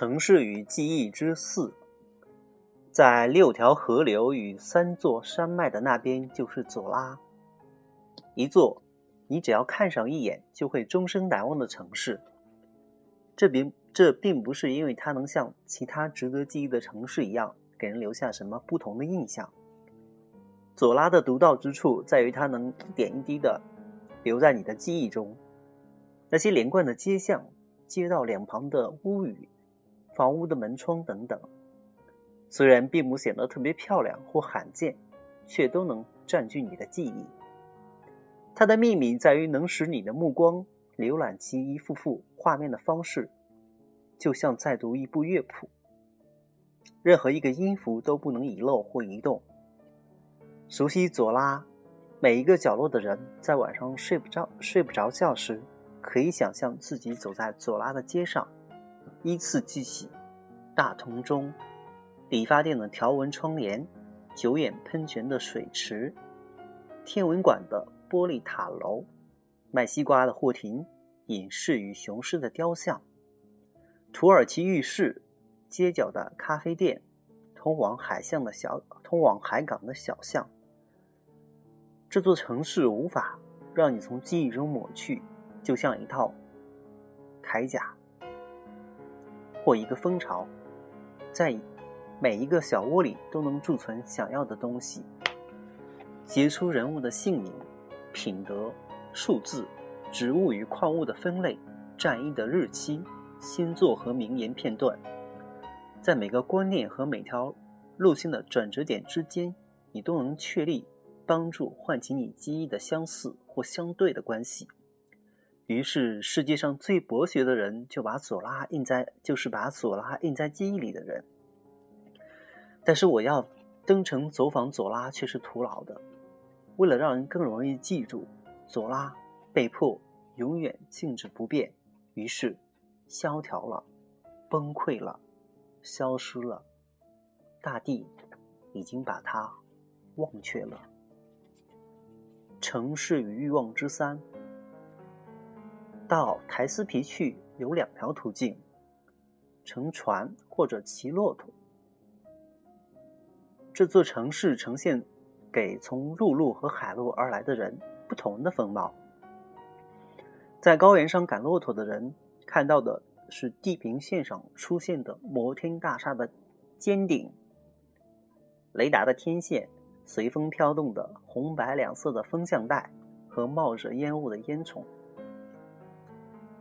城市与记忆之四，在六条河流与三座山脉的那边就是佐拉，一座你只要看上一眼就会终生难忘的城市。这并这并不是因为它能像其他值得记忆的城市一样给人留下什么不同的印象。佐拉的独到之处在于它能一点一滴的留在你的记忆中，那些连贯的街巷、街道两旁的屋宇。房屋的门窗等等，虽然并不显得特别漂亮或罕见，却都能占据你的记忆。它的秘密在于能使你的目光浏览其一幅幅画面的方式，就像在读一部乐谱，任何一个音符都不能遗漏或移动。熟悉左拉每一个角落的人，在晚上睡不着睡不着觉时，可以想象自己走在左拉的街上。依次记起：大铜钟、理发店的条纹窗帘、九眼喷泉的水池、天文馆的玻璃塔楼、卖西瓜的货亭、隐士与雄狮的雕像、土耳其浴室、街角的咖啡店、通往海巷的小、通往海港的小巷。这座城市无法让你从记忆中抹去，就像一套铠甲。或一个蜂巢，在每一个小窝里都能贮存想要的东西，杰出人物的姓名、品德、数字、植物与矿物的分类、战役的日期、星座和名言片段，在每个观念和每条路线的转折点之间，你都能确立帮助唤起你记忆的相似或相对的关系。于是，世界上最博学的人就把左拉印在，就是把左拉印在记忆里的人。但是，我要登城走访左拉却是徒劳的。为了让人更容易记住，左拉被迫永远静止不变，于是萧条了，崩溃了，消失了。大地已经把它忘却了。城市与欲望之三。到台斯皮去有两条途径：乘船或者骑骆驼。这座城市呈现给从陆路和海路而来的人不同的风貌。在高原上赶骆驼的人看到的是地平线上出现的摩天大厦的尖顶、雷达的天线、随风飘动的红白两色的风向带和冒着烟雾的烟囱。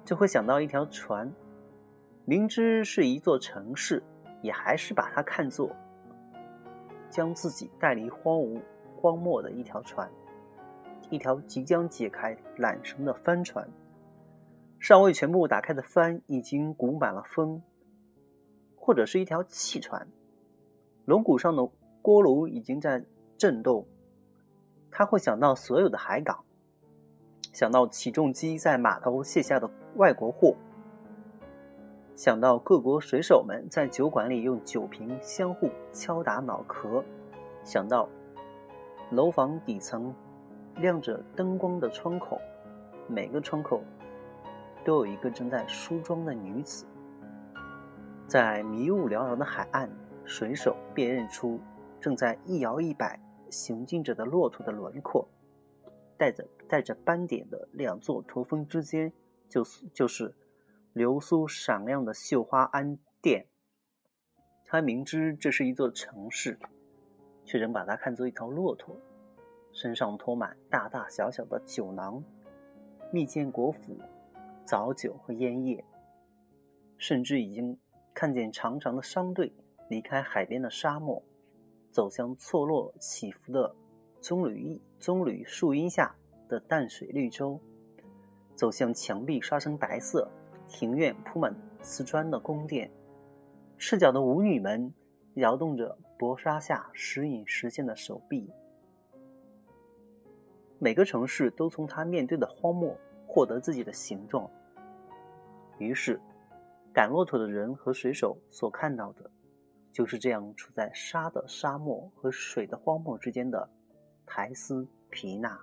就会想到一条船，明知是一座城市，也还是把它看作将自己带离荒芜荒漠的一条船，一条即将解开缆绳的帆船，尚未全部打开的帆已经鼓满了风，或者是一条汽船，龙骨上的锅炉已经在震动，他会想到所有的海港。想到起重机在码头卸下的外国货，想到各国水手们在酒馆里用酒瓶相互敲打脑壳，想到楼房底层亮着灯光的窗口，每个窗口都有一个正在梳妆的女子。在迷雾缭绕的海岸，水手辨认出正在一摇一摆行进着的骆驼的轮廓。带着带着斑点的两座驼峰之间，就是就是流苏闪亮的绣花庵殿。他明知这是一座城市，却仍把它看作一条骆驼，身上拖满大大小小的酒囊、蜜饯果脯、早酒和烟叶，甚至已经看见长长的商队离开海边的沙漠，走向错落起伏的。棕榈棕榈树荫下的淡水绿洲，走向墙壁刷成白色、庭院铺满瓷砖的宫殿，赤脚的舞女们摇动着薄纱下时隐时现的手臂。每个城市都从他面对的荒漠获得自己的形状。于是，赶骆驼的人和水手所看到的，就是这样处在沙的沙漠和水的荒漠之间的。台斯皮纳。